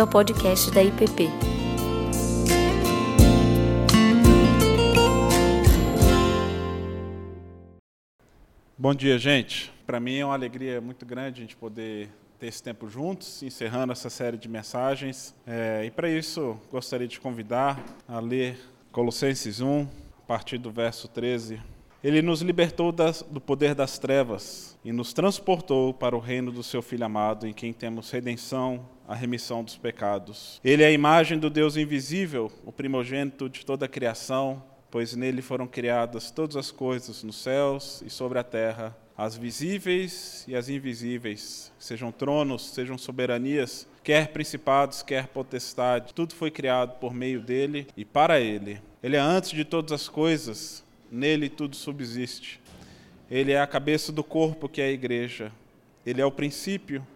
bem-vindo ao podcast da IPP. Bom dia, gente. Para mim é uma alegria muito grande a gente poder ter esse tempo juntos, encerrando essa série de mensagens. É, e para isso, gostaria de convidar a ler Colossenses 1, a partir do verso 13. Ele nos libertou das, do poder das trevas e nos transportou para o reino do seu Filho amado, em quem temos redenção, a remissão dos pecados. Ele é a imagem do Deus invisível, o primogênito de toda a criação, pois nele foram criadas todas as coisas nos céus e sobre a terra as visíveis e as invisíveis, sejam tronos, sejam soberanias, quer principados, quer potestade, tudo foi criado por meio dele e para ele. Ele é antes de todas as coisas, nele tudo subsiste. Ele é a cabeça do corpo que é a igreja. Ele é o princípio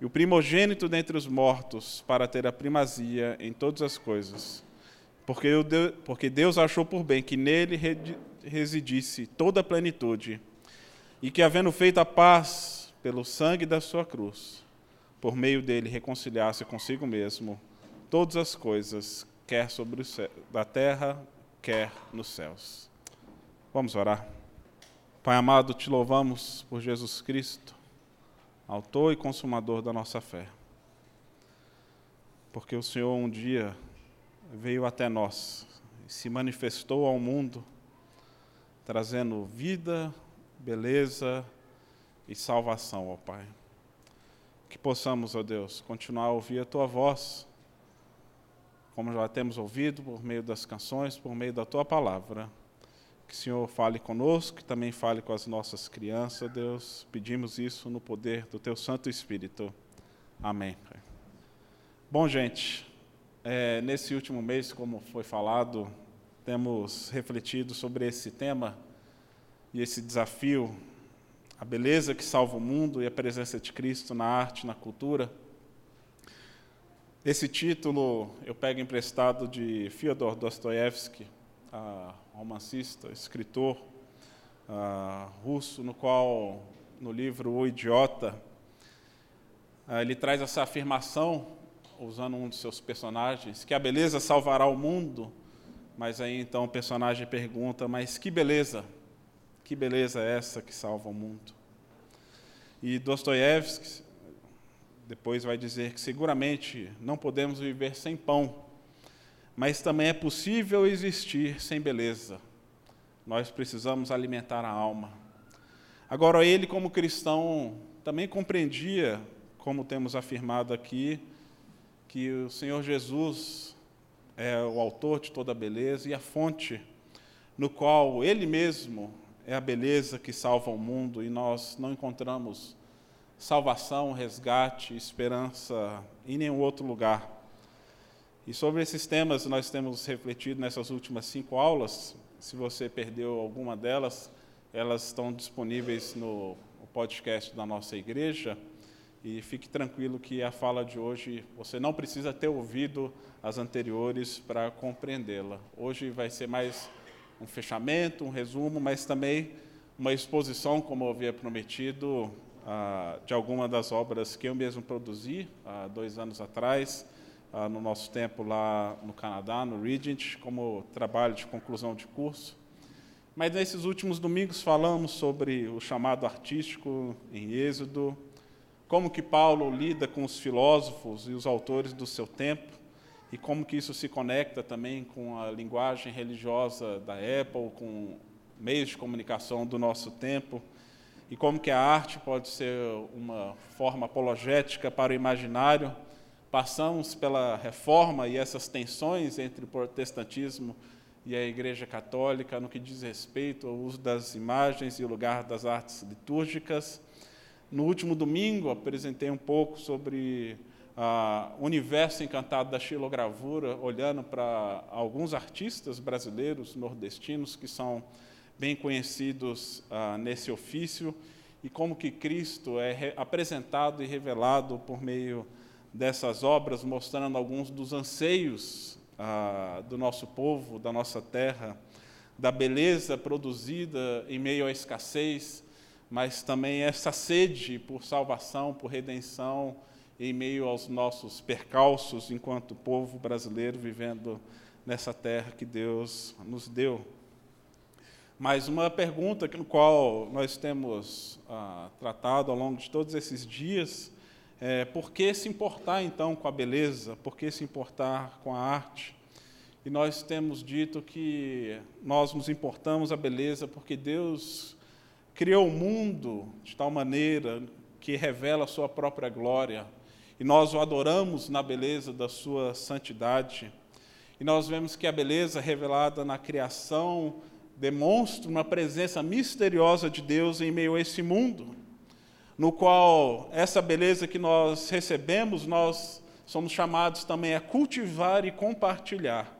e o primogênito dentre os mortos para ter a primazia em todas as coisas. Porque, Deus, porque Deus achou por bem que nele residisse toda a plenitude e que, havendo feito a paz pelo sangue da sua cruz, por meio dele reconciliasse consigo mesmo todas as coisas, quer sobre da terra, quer nos céus. Vamos orar. Pai amado, te louvamos por Jesus Cristo, autor e consumador da nossa fé. Porque o Senhor um dia veio até nós e se manifestou ao mundo, trazendo vida, beleza e salvação, ó Pai. Que possamos, ó Deus, continuar a ouvir a Tua voz, como já temos ouvido por meio das canções, por meio da Tua palavra. Que o Senhor fale conosco, que também fale com as nossas crianças, Deus. Pedimos isso no poder do Teu Santo Espírito. Amém. Bom, gente, é, nesse último mês, como foi falado, temos refletido sobre esse tema e esse desafio, a beleza que salva o mundo e a presença de Cristo na arte, na cultura. Esse título eu pego emprestado de Fyodor Dostoevsky, romancista, escritor russo, no qual, no livro O Idiota, ele traz essa afirmação, usando um de seus personagens, que a beleza salvará o mundo, mas aí então o personagem pergunta: mas que beleza? Que beleza é essa que salva o mundo? E Dostoiévski depois vai dizer que seguramente não podemos viver sem pão, mas também é possível existir sem beleza. Nós precisamos alimentar a alma. Agora, ele, como cristão, também compreendia, como temos afirmado aqui, que o Senhor Jesus é o autor de toda a beleza e a fonte no qual ele mesmo é a beleza que salva o mundo e nós não encontramos salvação, resgate, esperança em nenhum outro lugar. E sobre esses temas nós temos refletido nessas últimas cinco aulas. Se você perdeu alguma delas, elas estão disponíveis no podcast da nossa igreja. E fique tranquilo que a fala de hoje você não precisa ter ouvido as anteriores para compreendê-la. Hoje vai ser mais um fechamento, um resumo, mas também uma exposição, como eu havia prometido, ah, de alguma das obras que eu mesmo produzi há dois anos atrás, ah, no nosso tempo lá no Canadá, no Regent, como trabalho de conclusão de curso. Mas nesses últimos domingos falamos sobre o chamado artístico em Êxodo, como que Paulo lida com os filósofos e os autores do seu tempo, e como que isso se conecta também com a linguagem religiosa da Apple, com meios de comunicação do nosso tempo, e como que a arte pode ser uma forma apologética para o imaginário. Passamos pela reforma e essas tensões entre o protestantismo e a Igreja Católica no que diz respeito ao uso das imagens e o lugar das artes litúrgicas. No último domingo, apresentei um pouco sobre o universo encantado da xilogravura, olhando para alguns artistas brasileiros, nordestinos, que são bem conhecidos ah, nesse ofício, e como que Cristo é apresentado e revelado por meio dessas obras, mostrando alguns dos anseios ah, do nosso povo, da nossa terra, da beleza produzida em meio à escassez, mas também essa sede por salvação, por redenção, em meio aos nossos percalços enquanto povo brasileiro vivendo nessa terra que Deus nos deu. Mas uma pergunta no qual nós temos ah, tratado ao longo de todos esses dias é por que se importar então com a beleza? Por que se importar com a arte? E nós temos dito que nós nos importamos a beleza porque Deus criou o mundo de tal maneira que revela a sua própria glória. E nós o adoramos na beleza da sua santidade. E nós vemos que a beleza revelada na criação demonstra uma presença misteriosa de Deus em meio a esse mundo, no qual essa beleza que nós recebemos, nós somos chamados também a cultivar e compartilhar.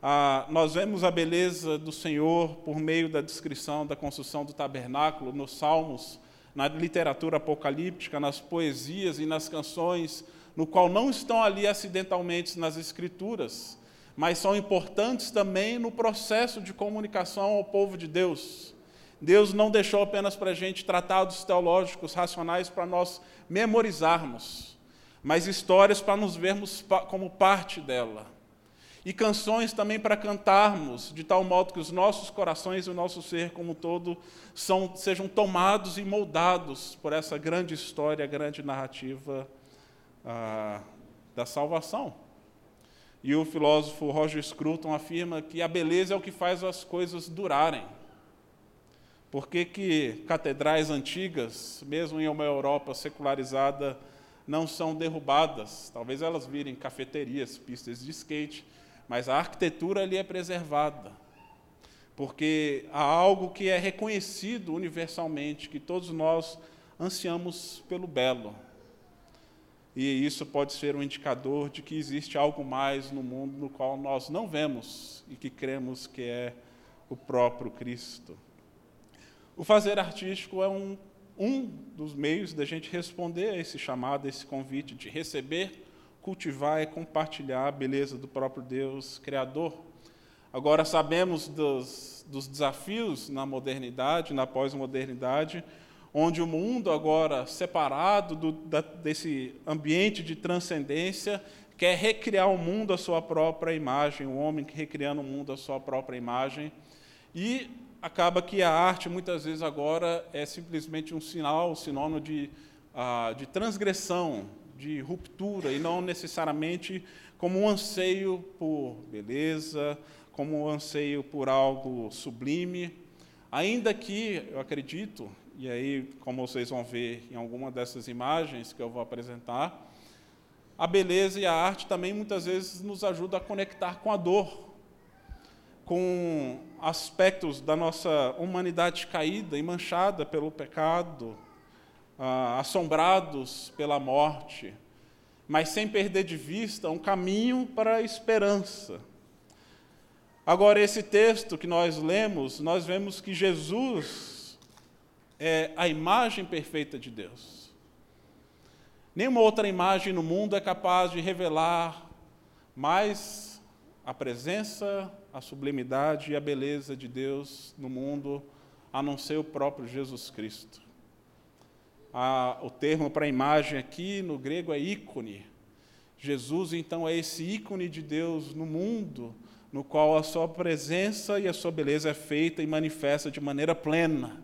Ah, nós vemos a beleza do Senhor por meio da descrição da construção do tabernáculo nos Salmos, na literatura apocalíptica, nas poesias e nas canções, no qual não estão ali acidentalmente nas Escrituras, mas são importantes também no processo de comunicação ao povo de Deus. Deus não deixou apenas para a gente tratados teológicos racionais para nós memorizarmos, mas histórias para nos vermos como parte dela e canções também para cantarmos, de tal modo que os nossos corações e o nosso ser como todo são, sejam tomados e moldados por essa grande história, grande narrativa ah, da salvação. E o filósofo Roger Scruton afirma que a beleza é o que faz as coisas durarem. Por que, que catedrais antigas, mesmo em uma Europa secularizada, não são derrubadas? Talvez elas virem cafeterias, pistas de skate, mas a arquitetura ali é preservada, porque há algo que é reconhecido universalmente, que todos nós ansiamos pelo belo. E isso pode ser um indicador de que existe algo mais no mundo no qual nós não vemos e que cremos que é o próprio Cristo. O fazer artístico é um, um dos meios da gente responder a esse chamado, a esse convite de receber cultivar e compartilhar a beleza do próprio Deus Criador. Agora, sabemos dos, dos desafios na modernidade, na pós-modernidade, onde o mundo, agora separado do, da, desse ambiente de transcendência, quer recriar o mundo à sua própria imagem, o homem recriando o mundo à sua própria imagem. E acaba que a arte, muitas vezes, agora é simplesmente um sinal, um sinônimo de, uh, de transgressão, de ruptura e não necessariamente como um anseio por beleza, como um anseio por algo sublime, ainda que eu acredito, e aí como vocês vão ver em alguma dessas imagens que eu vou apresentar, a beleza e a arte também muitas vezes nos ajudam a conectar com a dor, com aspectos da nossa humanidade caída e manchada pelo pecado, ah, assombrados pela morte, mas sem perder de vista um caminho para a esperança. Agora, esse texto que nós lemos, nós vemos que Jesus é a imagem perfeita de Deus. Nenhuma outra imagem no mundo é capaz de revelar mais a presença, a sublimidade e a beleza de Deus no mundo, a não ser o próprio Jesus Cristo a, o termo para imagem aqui no grego é ícone. Jesus, então, é esse ícone de Deus no mundo, no qual a sua presença e a sua beleza é feita e manifesta de maneira plena,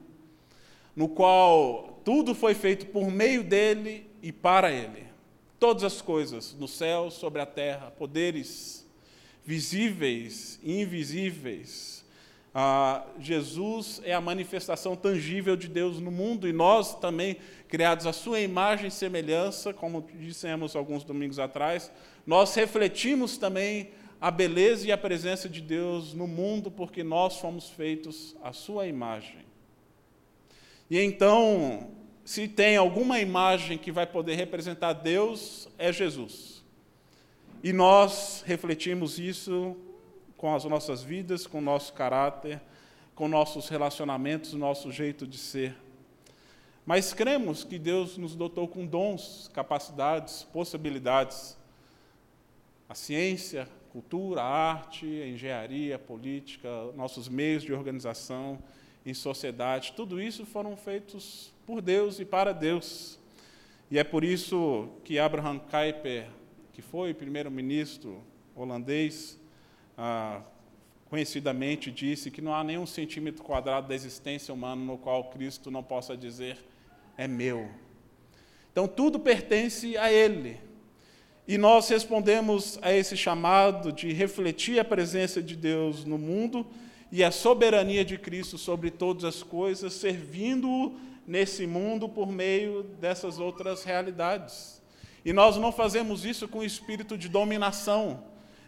no qual tudo foi feito por meio dele e para ele. Todas as coisas, no céu, sobre a terra, poderes visíveis e invisíveis, ah, Jesus é a manifestação tangível de Deus no mundo e nós também, criados à sua imagem e semelhança, como dissemos alguns domingos atrás, nós refletimos também a beleza e a presença de Deus no mundo porque nós fomos feitos à sua imagem. E então, se tem alguma imagem que vai poder representar Deus, é Jesus. E nós refletimos isso com as nossas vidas, com o nosso caráter, com nossos relacionamentos, nosso jeito de ser. Mas cremos que Deus nos dotou com dons, capacidades, possibilidades. A ciência, a cultura, a arte, a engenharia, a política, nossos meios de organização em sociedade, tudo isso foram feitos por Deus e para Deus. E é por isso que Abraham Kuyper, que foi primeiro-ministro holandês, ah, conhecidamente disse que não há nenhum centímetro quadrado da existência humana no qual Cristo não possa dizer é meu. Então tudo pertence a Ele. E nós respondemos a esse chamado de refletir a presença de Deus no mundo e a soberania de Cristo sobre todas as coisas, servindo-o nesse mundo por meio dessas outras realidades. E nós não fazemos isso com espírito de dominação,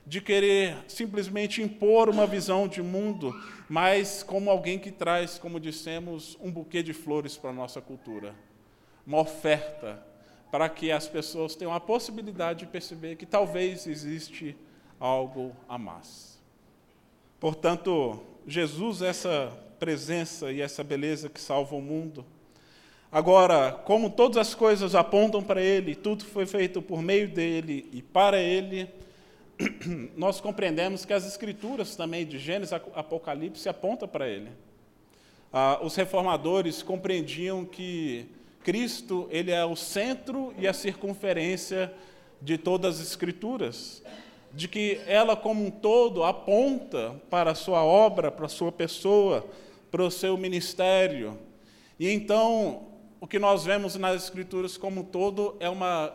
de querer simplesmente impor uma visão de mundo, mas como alguém que traz, como dissemos, um buquê de flores para a nossa cultura, uma oferta para que as pessoas tenham a possibilidade de perceber que talvez existe algo a mais. Portanto, Jesus, essa presença e essa beleza que salva o mundo. Agora, como todas as coisas apontam para Ele, tudo foi feito por meio dele e para Ele, nós compreendemos que as Escrituras também, de Gênesis Apocalipse, apontam para Ele. Ah, os reformadores compreendiam que Cristo ele é o centro e a circunferência de todas as Escrituras, de que ela como um todo aponta para a sua obra, para a sua pessoa, para o seu ministério. E então o que nós vemos nas Escrituras como um todo é uma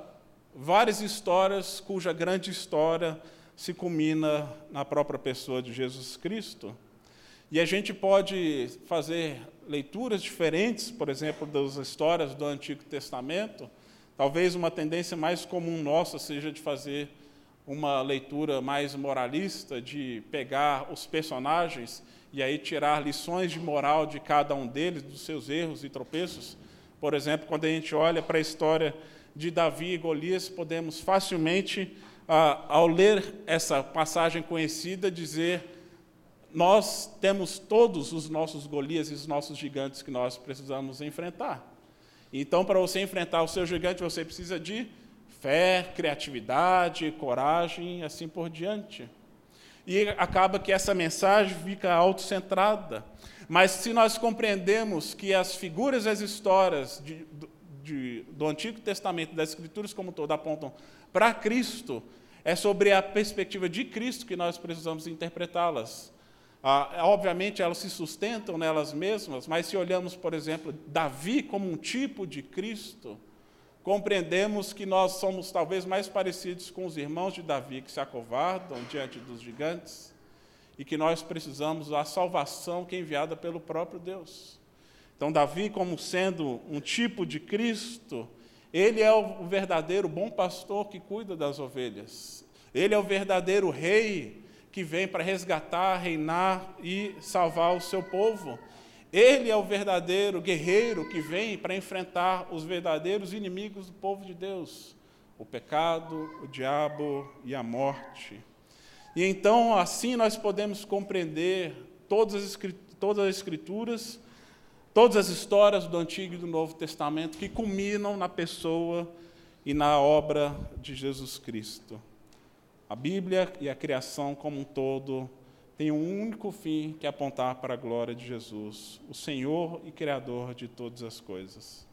várias histórias cuja grande história se culmina na própria pessoa de Jesus Cristo. E a gente pode fazer leituras diferentes, por exemplo, das histórias do Antigo Testamento, talvez uma tendência mais comum nossa seja de fazer uma leitura mais moralista, de pegar os personagens e aí tirar lições de moral de cada um deles, dos seus erros e tropeços. Por exemplo, quando a gente olha para a história de Davi e Golias, podemos facilmente, ah, ao ler essa passagem conhecida, dizer nós temos todos os nossos Golias e os nossos gigantes que nós precisamos enfrentar. Então, para você enfrentar o seu gigante, você precisa de fé, criatividade, coragem e assim por diante. E acaba que essa mensagem fica autocentrada. Mas se nós compreendemos que as figuras e as histórias de, de, do Antigo Testamento, das Escrituras como todo, apontam para Cristo, é sobre a perspectiva de Cristo que nós precisamos interpretá-las. Ah, obviamente, elas se sustentam nelas mesmas, mas se olhamos, por exemplo, Davi como um tipo de Cristo, compreendemos que nós somos talvez mais parecidos com os irmãos de Davi que se acovardam diante dos gigantes e que nós precisamos da salvação que é enviada pelo próprio Deus. Então, Davi, como sendo um tipo de Cristo, ele é o verdadeiro bom pastor que cuida das ovelhas. Ele é o verdadeiro rei que vem para resgatar, reinar e salvar o seu povo. Ele é o verdadeiro guerreiro que vem para enfrentar os verdadeiros inimigos do povo de Deus: o pecado, o diabo e a morte. E então, assim, nós podemos compreender todas as, Escrituras, todas as histórias do Antigo e do Novo Testamento que culminam na pessoa e na obra de Jesus Cristo. A Bíblia e a criação como um todo têm um único fim que é apontar para a glória de Jesus, o Senhor e Criador de todas as coisas.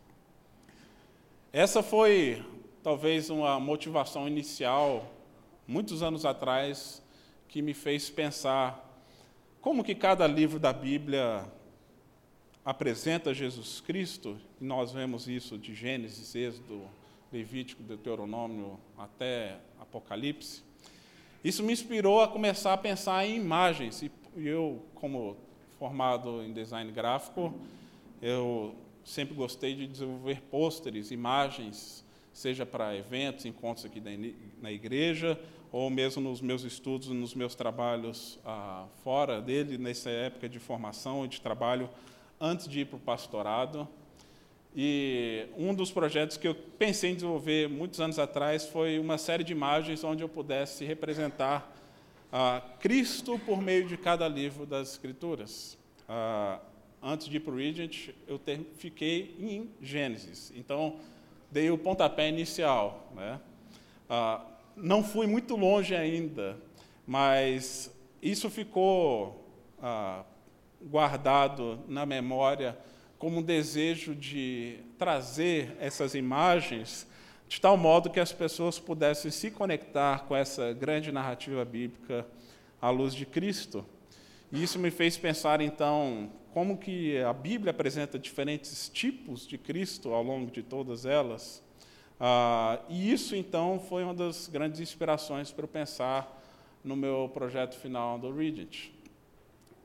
Essa foi talvez uma motivação inicial, muitos anos atrás, que me fez pensar como que cada livro da Bíblia apresenta Jesus Cristo, e nós vemos isso de Gênesis, Êxodo, Levítico, Deuteronômio até Apocalipse. Isso me inspirou a começar a pensar em imagens. E eu, como formado em design gráfico, eu sempre gostei de desenvolver pôsteres, imagens, seja para eventos, encontros aqui na igreja, ou mesmo nos meus estudos, nos meus trabalhos ah, fora dele, nessa época de formação e de trabalho, antes de ir para o pastorado. E um dos projetos que eu pensei em desenvolver muitos anos atrás foi uma série de imagens onde eu pudesse representar ah, Cristo por meio de cada livro das Escrituras. Ah, antes de ir para o Regent, eu ter, fiquei em Gênesis. Então, dei o pontapé inicial. Né? Ah, não fui muito longe ainda, mas isso ficou ah, guardado na memória como um desejo de trazer essas imagens de tal modo que as pessoas pudessem se conectar com essa grande narrativa bíblica à luz de Cristo. E isso me fez pensar então como que a Bíblia apresenta diferentes tipos de Cristo ao longo de todas elas. Ah, e isso então foi uma das grandes inspirações para eu pensar no meu projeto final do Regent.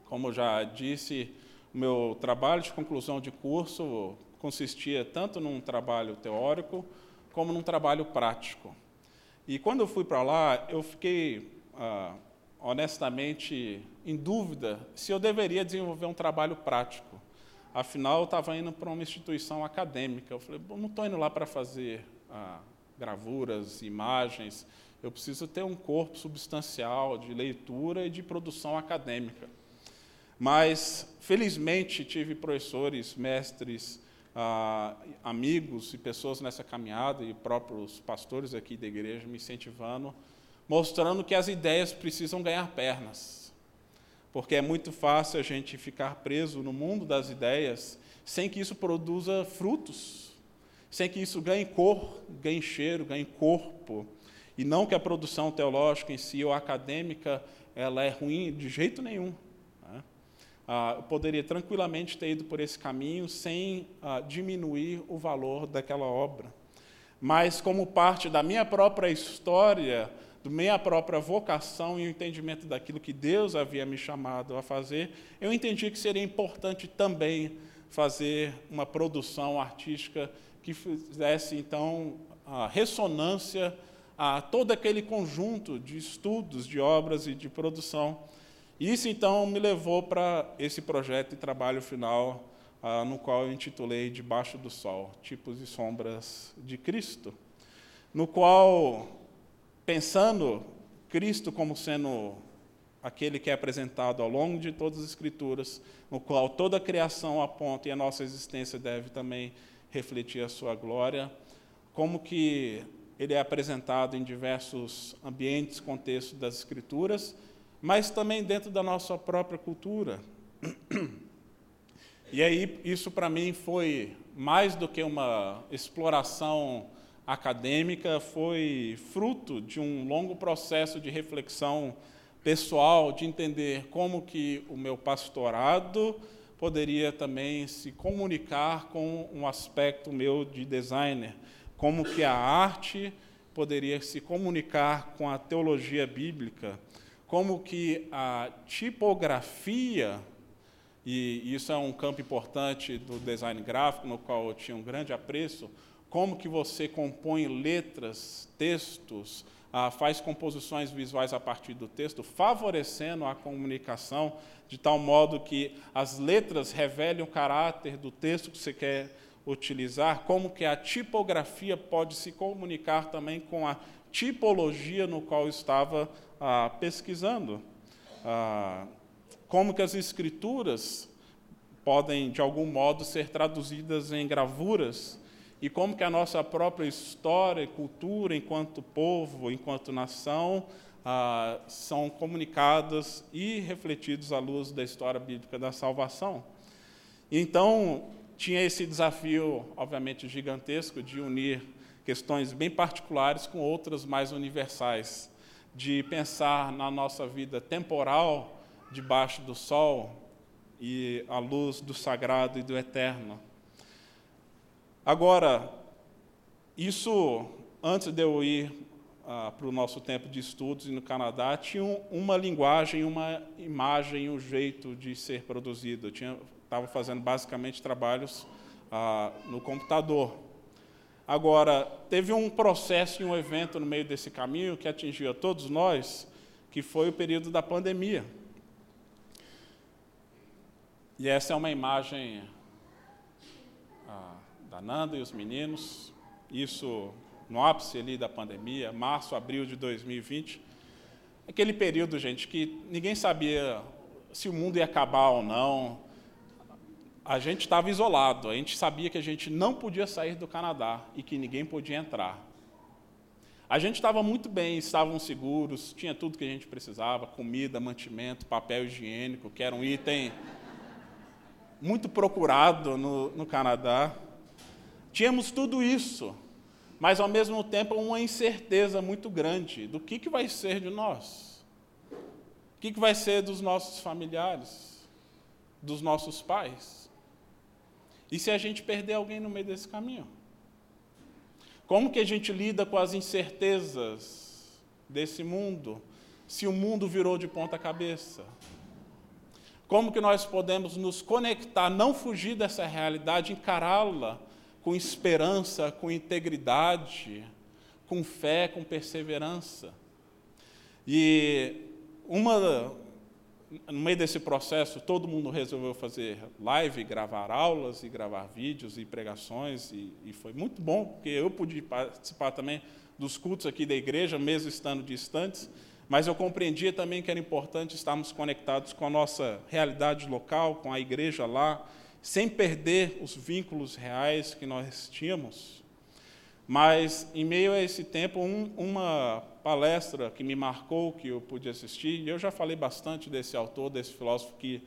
Como já disse, o meu trabalho de conclusão de curso consistia tanto num trabalho teórico como num trabalho prático. E quando eu fui para lá, eu fiquei ah, honestamente em dúvida se eu deveria desenvolver um trabalho prático. Afinal, eu estava indo para uma instituição acadêmica. Eu falei, não estou indo lá para fazer gravuras, imagens. Eu preciso ter um corpo substancial de leitura e de produção acadêmica. Mas, felizmente, tive professores, mestres, ah, amigos e pessoas nessa caminhada e próprios pastores aqui da igreja me incentivando, mostrando que as ideias precisam ganhar pernas. Porque é muito fácil a gente ficar preso no mundo das ideias sem que isso produza frutos, sem que isso ganhe cor, ganhe cheiro, ganhe corpo. E não que a produção teológica em si ou acadêmica ela é ruim de jeito nenhum. Ah, eu poderia tranquilamente ter ido por esse caminho sem ah, diminuir o valor daquela obra. Mas, como parte da minha própria história, da minha própria vocação e o entendimento daquilo que Deus havia me chamado a fazer, eu entendi que seria importante também fazer uma produção artística que fizesse, então, a ressonância a todo aquele conjunto de estudos, de obras e de produção. Isso então me levou para esse projeto de trabalho final, ah, no qual eu intitulei Debaixo do Sol Tipos e Sombras de Cristo, no qual, pensando Cristo como sendo aquele que é apresentado ao longo de todas as Escrituras, no qual toda a criação aponta e a nossa existência deve também refletir a sua glória, como que ele é apresentado em diversos ambientes, contextos das Escrituras mas também dentro da nossa própria cultura. E aí, isso para mim foi mais do que uma exploração acadêmica, foi fruto de um longo processo de reflexão pessoal, de entender como que o meu pastorado poderia também se comunicar com um aspecto meu de designer, como que a arte poderia se comunicar com a teologia bíblica, como que a tipografia, e isso é um campo importante do design gráfico, no qual eu tinha um grande apreço, como que você compõe letras, textos, ah, faz composições visuais a partir do texto, favorecendo a comunicação de tal modo que as letras revelem o caráter do texto que você quer utilizar, como que a tipografia pode se comunicar também com a tipologia no qual estava ah, pesquisando. Ah, como que as escrituras podem, de algum modo, ser traduzidas em gravuras e como que a nossa própria história e cultura, enquanto povo, enquanto nação, ah, são comunicadas e refletidos à luz da história bíblica da salvação. Então, tinha esse desafio, obviamente, gigantesco de unir questões bem particulares com outras mais universais, de pensar na nossa vida temporal debaixo do sol e à luz do sagrado e do eterno. Agora, isso, antes de eu ir ah, para o nosso tempo de estudos no Canadá, tinha uma linguagem, uma imagem, um jeito de ser produzido. Eu estava fazendo basicamente trabalhos ah, no computador. Agora, teve um processo e um evento no meio desse caminho que atingiu a todos nós, que foi o período da pandemia. E essa é uma imagem da Nanda e os meninos, isso no ápice ali da pandemia, março, abril de 2020. Aquele período, gente, que ninguém sabia se o mundo ia acabar ou não, a gente estava isolado, a gente sabia que a gente não podia sair do Canadá e que ninguém podia entrar. A gente estava muito bem, estavam seguros, tinha tudo que a gente precisava: comida, mantimento, papel higiênico, que era um item muito procurado no, no Canadá. Tínhamos tudo isso, mas ao mesmo tempo uma incerteza muito grande do que, que vai ser de nós, o que, que vai ser dos nossos familiares, dos nossos pais. E se a gente perder alguém no meio desse caminho? Como que a gente lida com as incertezas desse mundo, se o mundo virou de ponta cabeça? Como que nós podemos nos conectar, não fugir dessa realidade, encará-la com esperança, com integridade, com fé, com perseverança? E uma, no meio desse processo, todo mundo resolveu fazer live, gravar aulas e gravar vídeos e pregações, e, e foi muito bom, porque eu pude participar também dos cultos aqui da igreja, mesmo estando distantes, mas eu compreendia também que era importante estarmos conectados com a nossa realidade local, com a igreja lá, sem perder os vínculos reais que nós tínhamos. Mas, em meio a esse tempo, um, uma palestra que me marcou, que eu pude assistir, e eu já falei bastante desse autor, desse filósofo que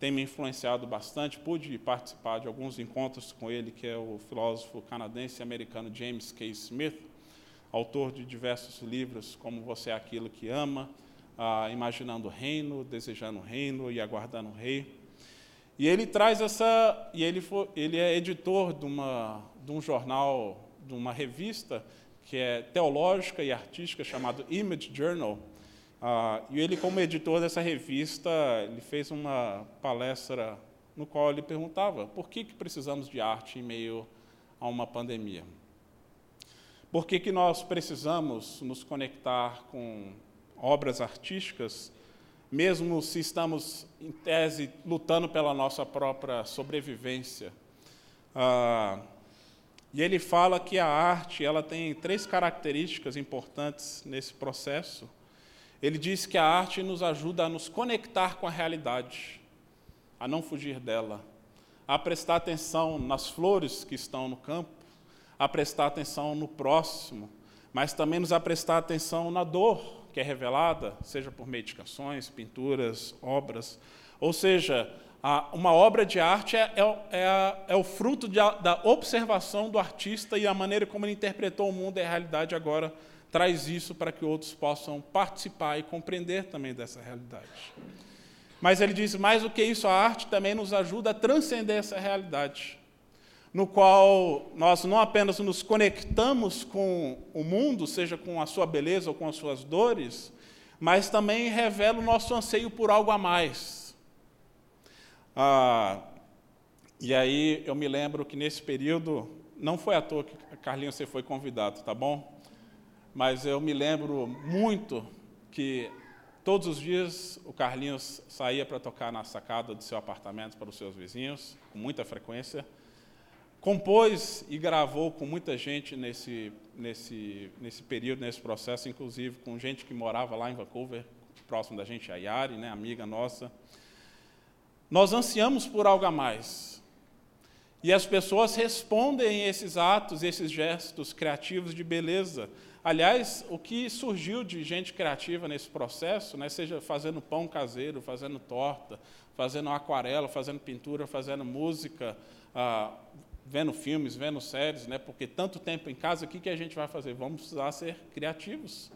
tem me influenciado bastante, pude participar de alguns encontros com ele, que é o filósofo canadense americano James K. Smith, autor de diversos livros, como Você é Aquilo que Ama, ah, Imaginando o Reino, Desejando o Reino e Aguardando o Rei. E ele traz essa, e ele, foi, ele é editor de, uma, de um jornal, de uma revista que é teológica e artística chamado Image Journal. Ah, e ele, como editor dessa revista, ele fez uma palestra no qual ele perguntava por que, que precisamos de arte em meio a uma pandemia. Por que, que nós precisamos nos conectar com obras artísticas, mesmo se estamos, em tese, lutando pela nossa própria sobrevivência? Ah, e ele fala que a arte ela tem três características importantes nesse processo. Ele diz que a arte nos ajuda a nos conectar com a realidade, a não fugir dela, a prestar atenção nas flores que estão no campo, a prestar atenção no próximo, mas também nos a prestar atenção na dor que é revelada, seja por medicações, pinturas, obras. Ou seja, uma obra de arte é, é, é, é o fruto de, da observação do artista e a maneira como ele interpretou o mundo e a realidade agora traz isso para que outros possam participar e compreender também dessa realidade. Mas ele diz mais do que isso, a arte também nos ajuda a transcender essa realidade no qual nós não apenas nos conectamos com o mundo, seja com a sua beleza ou com as suas dores, mas também revela o nosso anseio por algo a mais. Ah, e aí eu me lembro que nesse período, não foi à toa que Carlinhos você foi convidado, tá bom? Mas eu me lembro muito que todos os dias o Carlinhos saía para tocar na sacada do seu apartamento para os seus vizinhos, com muita frequência compôs e gravou com muita gente nesse, nesse, nesse período, nesse processo, inclusive com gente que morava lá em Vancouver, próximo da gente, a Yari, né, amiga nossa. Nós ansiamos por algo a mais. E as pessoas respondem esses atos, esses gestos criativos de beleza. Aliás, o que surgiu de gente criativa nesse processo, né, seja fazendo pão caseiro, fazendo torta, fazendo aquarela, fazendo pintura, fazendo música, ah, vendo filmes, vendo séries, né? Porque tanto tempo em casa, o que, que a gente vai fazer? Vamos precisar ser criativos.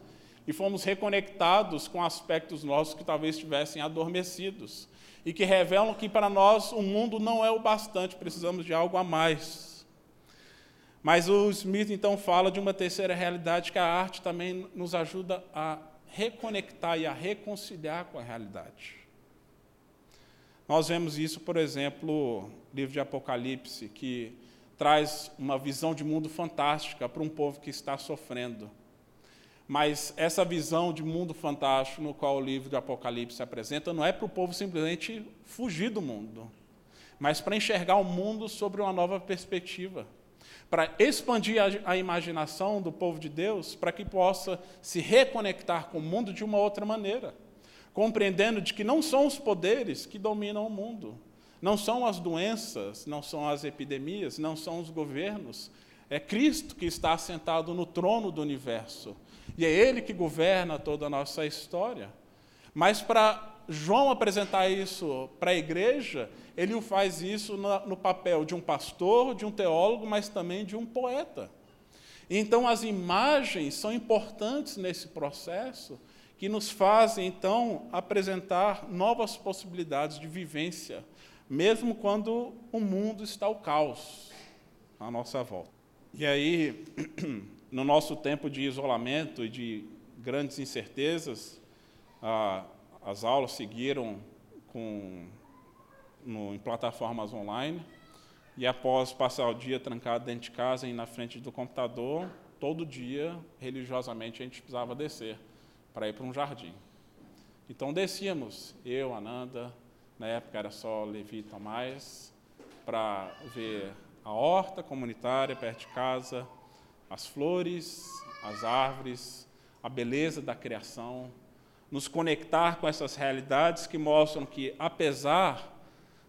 E fomos reconectados com aspectos nossos que talvez estivessem adormecidos e que revelam que para nós o mundo não é o bastante, precisamos de algo a mais. Mas o Smith então fala de uma terceira realidade que a arte também nos ajuda a reconectar e a reconciliar com a realidade. Nós vemos isso, por exemplo, no livro de Apocalipse, que traz uma visão de mundo fantástica para um povo que está sofrendo. Mas essa visão de mundo fantástico no qual o livro de Apocalipse apresenta não é para o povo simplesmente fugir do mundo, mas para enxergar o mundo sobre uma nova perspectiva, para expandir a, a imaginação do povo de Deus, para que possa se reconectar com o mundo de uma outra maneira, compreendendo de que não são os poderes que dominam o mundo, não são as doenças, não são as epidemias, não são os governos. É Cristo que está sentado no trono do universo. E é Ele que governa toda a nossa história. Mas para João apresentar isso para a igreja, ele o faz isso no papel de um pastor, de um teólogo, mas também de um poeta. Então, as imagens são importantes nesse processo, que nos fazem, então, apresentar novas possibilidades de vivência, mesmo quando o mundo está ao caos à nossa volta. E aí, no nosso tempo de isolamento e de grandes incertezas, as aulas seguiram com, no, em plataformas online, e após passar o dia trancado dentro de casa e na frente do computador, todo dia, religiosamente, a gente precisava descer para ir para um jardim. Então descíamos, eu, Ananda, na época era só Levi e Tomás, para ver a horta comunitária perto de casa, as flores, as árvores, a beleza da criação, nos conectar com essas realidades que mostram que, apesar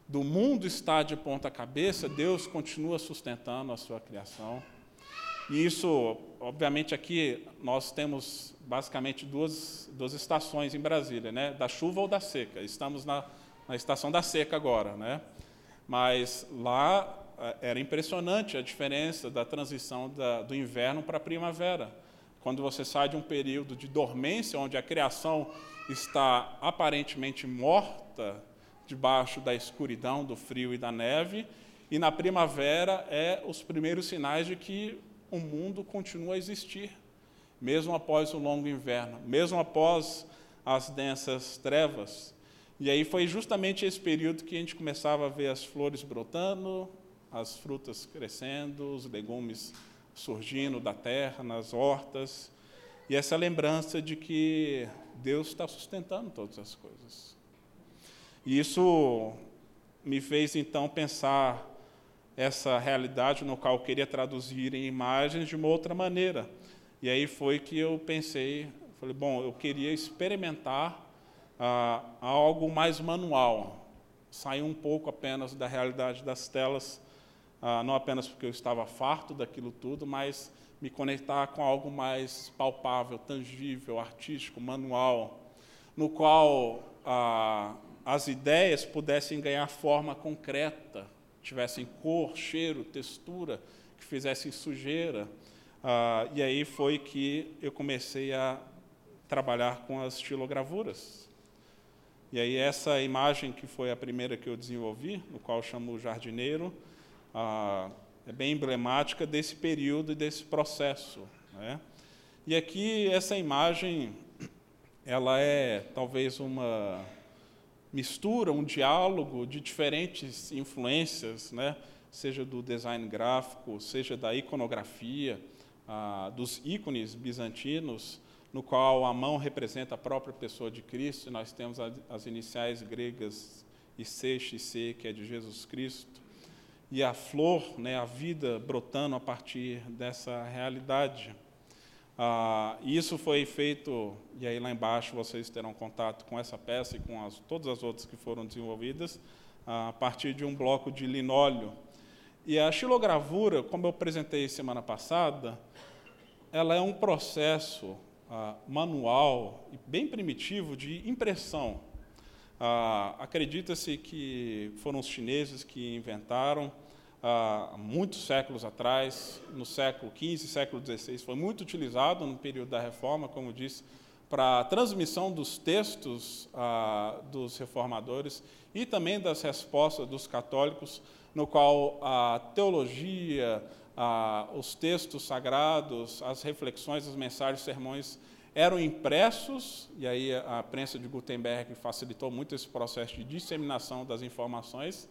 do mundo estar de ponta cabeça, Deus continua sustentando a sua criação. E isso, obviamente, aqui nós temos basicamente duas, duas estações em Brasília, né? da chuva ou da seca. Estamos na, na estação da seca agora, né? mas lá eh, era impressionante a diferença da transição da, do inverno para a primavera. Quando você sai de um período de dormência, onde a criação está aparentemente morta, debaixo da escuridão, do frio e da neve, e na primavera é os primeiros sinais de que o mundo continua a existir, mesmo após o longo inverno, mesmo após as densas trevas. E aí foi justamente esse período que a gente começava a ver as flores brotando, as frutas crescendo, os legumes surgindo da terra, nas hortas, e essa lembrança de que Deus está sustentando todas as coisas. E isso me fez então pensar essa realidade no qual eu queria traduzir em imagens de uma outra maneira. E aí foi que eu pensei, falei, bom, eu queria experimentar ah, algo mais manual, sair um pouco apenas da realidade das telas, ah, não apenas porque eu estava farto daquilo tudo, mas me conectar com algo mais palpável, tangível, artístico, manual, no qual ah, as ideias pudessem ganhar forma concreta, tivessem cor, cheiro, textura, que fizessem sujeira. Ah, e aí foi que eu comecei a trabalhar com as estilogravuras. E aí essa imagem que foi a primeira que eu desenvolvi, no qual eu chamo o jardineiro, ah, é bem emblemática desse período e desse processo. Né? E aqui essa imagem, ela é talvez uma mistura, um diálogo de diferentes influências, né? seja do design gráfico, seja da iconografia, ah, dos ícones bizantinos, no qual a mão representa a própria pessoa de Cristo, e nós temos as iniciais gregas IC, C, que é de Jesus Cristo, e a flor, né, a vida brotando a partir dessa realidade. Ah, isso foi feito, e aí lá embaixo vocês terão contato com essa peça e com as, todas as outras que foram desenvolvidas, ah, a partir de um bloco de linóleo. E a xilogravura, como eu apresentei semana passada, ela é um processo ah, manual e bem primitivo de impressão. Ah, Acredita-se que foram os chineses que inventaram há muitos séculos atrás, no século XV, século XVI, foi muito utilizado no período da Reforma, como disse, para a transmissão dos textos ah, dos reformadores e também das respostas dos católicos, no qual a teologia, ah, os textos sagrados, as reflexões, as mensagens, os sermões eram impressos, e aí a prensa de Gutenberg facilitou muito esse processo de disseminação das informações,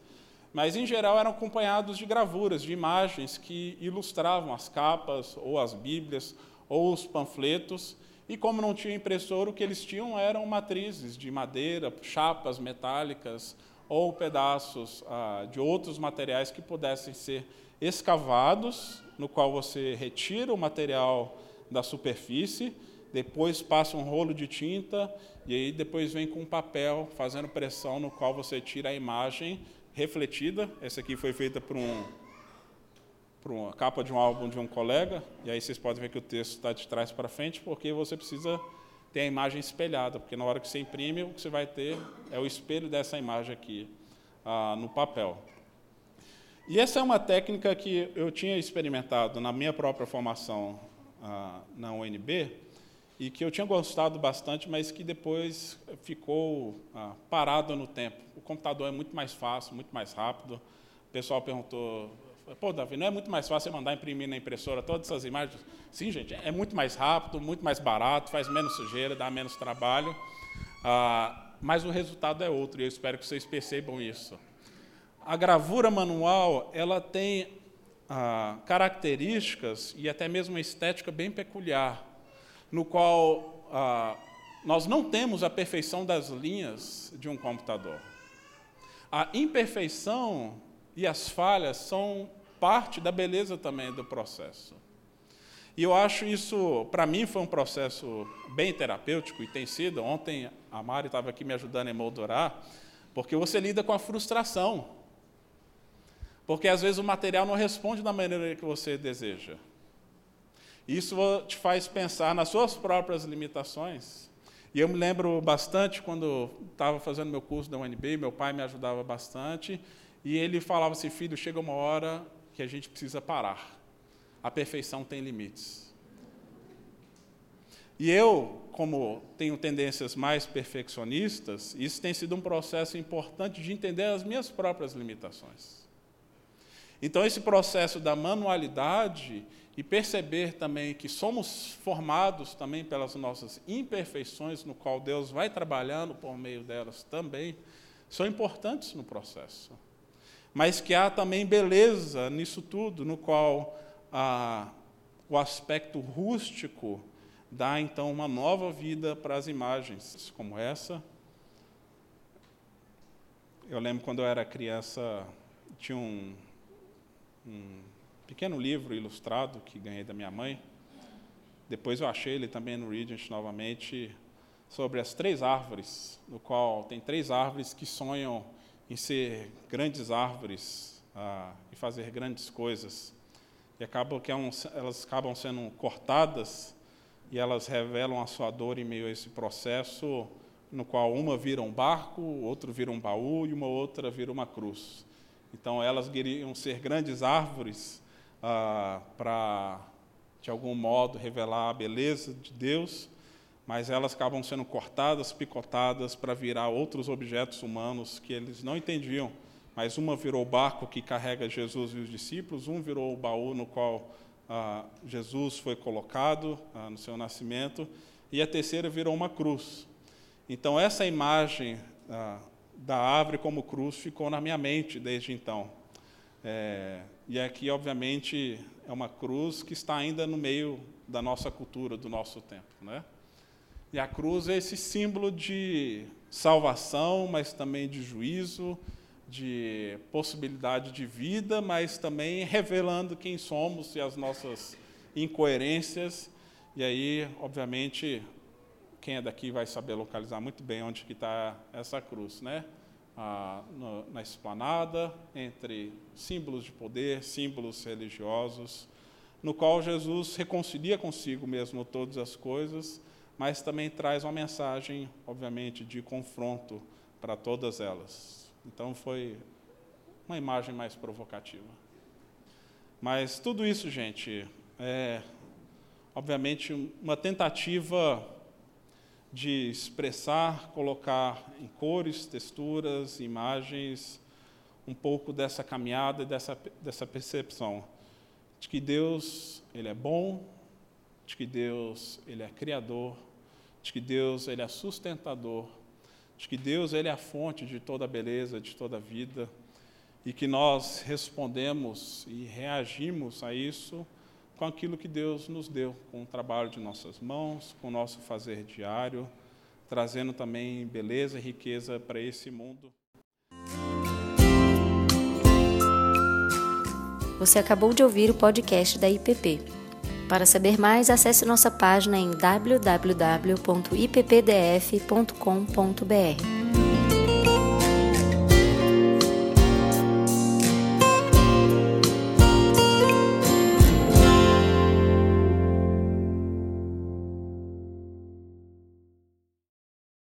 mas em geral eram acompanhados de gravuras, de imagens que ilustravam as capas, ou as Bíblias, ou os panfletos. E como não tinha impressora, o que eles tinham eram matrizes de madeira, chapas metálicas ou pedaços ah, de outros materiais que pudessem ser escavados, no qual você retira o material da superfície, depois passa um rolo de tinta e aí depois vem com um papel fazendo pressão no qual você tira a imagem refletida. Essa aqui foi feita por, um, por uma capa de um álbum de um colega, e aí vocês podem ver que o texto está de trás para frente, porque você precisa tem a imagem espelhada, porque na hora que você imprime, o que você vai ter é o espelho dessa imagem aqui ah, no papel. E essa é uma técnica que eu tinha experimentado na minha própria formação ah, na UNB e que eu tinha gostado bastante, mas que depois ficou ah, parado no tempo. O computador é muito mais fácil, muito mais rápido. O pessoal perguntou, Pô, Davi, não é muito mais fácil mandar imprimir na impressora todas essas imagens? Sim, gente, é muito mais rápido, muito mais barato, faz menos sujeira, dá menos trabalho, ah, mas o resultado é outro, e eu espero que vocês percebam isso. A gravura manual, ela tem ah, características e até mesmo uma estética bem peculiar, no qual ah, nós não temos a perfeição das linhas de um computador. A imperfeição e as falhas são parte da beleza também do processo. E eu acho isso, para mim, foi um processo bem terapêutico e tem sido. Ontem a Mari estava aqui me ajudando a emoldurar, porque você lida com a frustração. Porque às vezes o material não responde da maneira que você deseja. Isso te faz pensar nas suas próprias limitações. E eu me lembro bastante quando estava fazendo meu curso da UNB, meu pai me ajudava bastante, e ele falava assim: filho, chega uma hora que a gente precisa parar. A perfeição tem limites. E eu, como tenho tendências mais perfeccionistas, isso tem sido um processo importante de entender as minhas próprias limitações. Então, esse processo da manualidade e perceber também que somos formados também pelas nossas imperfeições, no qual Deus vai trabalhando por meio delas também, são importantes no processo mas que há também beleza nisso tudo, no qual ah, o aspecto rústico dá então uma nova vida para as imagens, como essa. Eu lembro quando eu era criança, tinha um, um pequeno livro ilustrado que ganhei da minha mãe. Depois eu achei ele também no Regent novamente, sobre as três árvores, no qual tem três árvores que sonham em ser grandes árvores ah, e fazer grandes coisas. E acaba que é elas acabam sendo cortadas e elas revelam a sua dor em meio a esse processo, no qual uma vira um barco, outro vira um baú e uma outra vira uma cruz. Então elas queriam ser grandes árvores ah, para, de algum modo, revelar a beleza de Deus, mas elas acabam sendo cortadas, picotadas para virar outros objetos humanos que eles não entendiam. Mas uma virou o barco que carrega Jesus e os discípulos, um virou o baú no qual ah, Jesus foi colocado ah, no seu nascimento, e a terceira virou uma cruz. Então, essa imagem ah, da árvore como cruz ficou na minha mente desde então. É, e aqui, obviamente, é uma cruz que está ainda no meio da nossa cultura, do nosso tempo. Né? E a cruz é esse símbolo de salvação, mas também de juízo, de possibilidade de vida, mas também revelando quem somos e as nossas incoerências. E aí, obviamente, quem é daqui vai saber localizar muito bem onde que está essa cruz, né? Ah, no, na esplanada, entre símbolos de poder, símbolos religiosos, no qual Jesus reconcilia consigo mesmo todas as coisas mas também traz uma mensagem, obviamente, de confronto para todas elas. Então foi uma imagem mais provocativa. Mas tudo isso, gente, é obviamente uma tentativa de expressar, colocar em cores, texturas, imagens, um pouco dessa caminhada dessa, dessa percepção de que Deus ele é bom, de que Deus ele é criador, de que Deus ele é sustentador, de que Deus ele é a fonte de toda beleza, de toda vida, e que nós respondemos e reagimos a isso com aquilo que Deus nos deu, com o trabalho de nossas mãos, com o nosso fazer diário, trazendo também beleza e riqueza para esse mundo. Você acabou de ouvir o podcast da IPP. Para saber mais, acesse nossa página em www.ippdf.com.br.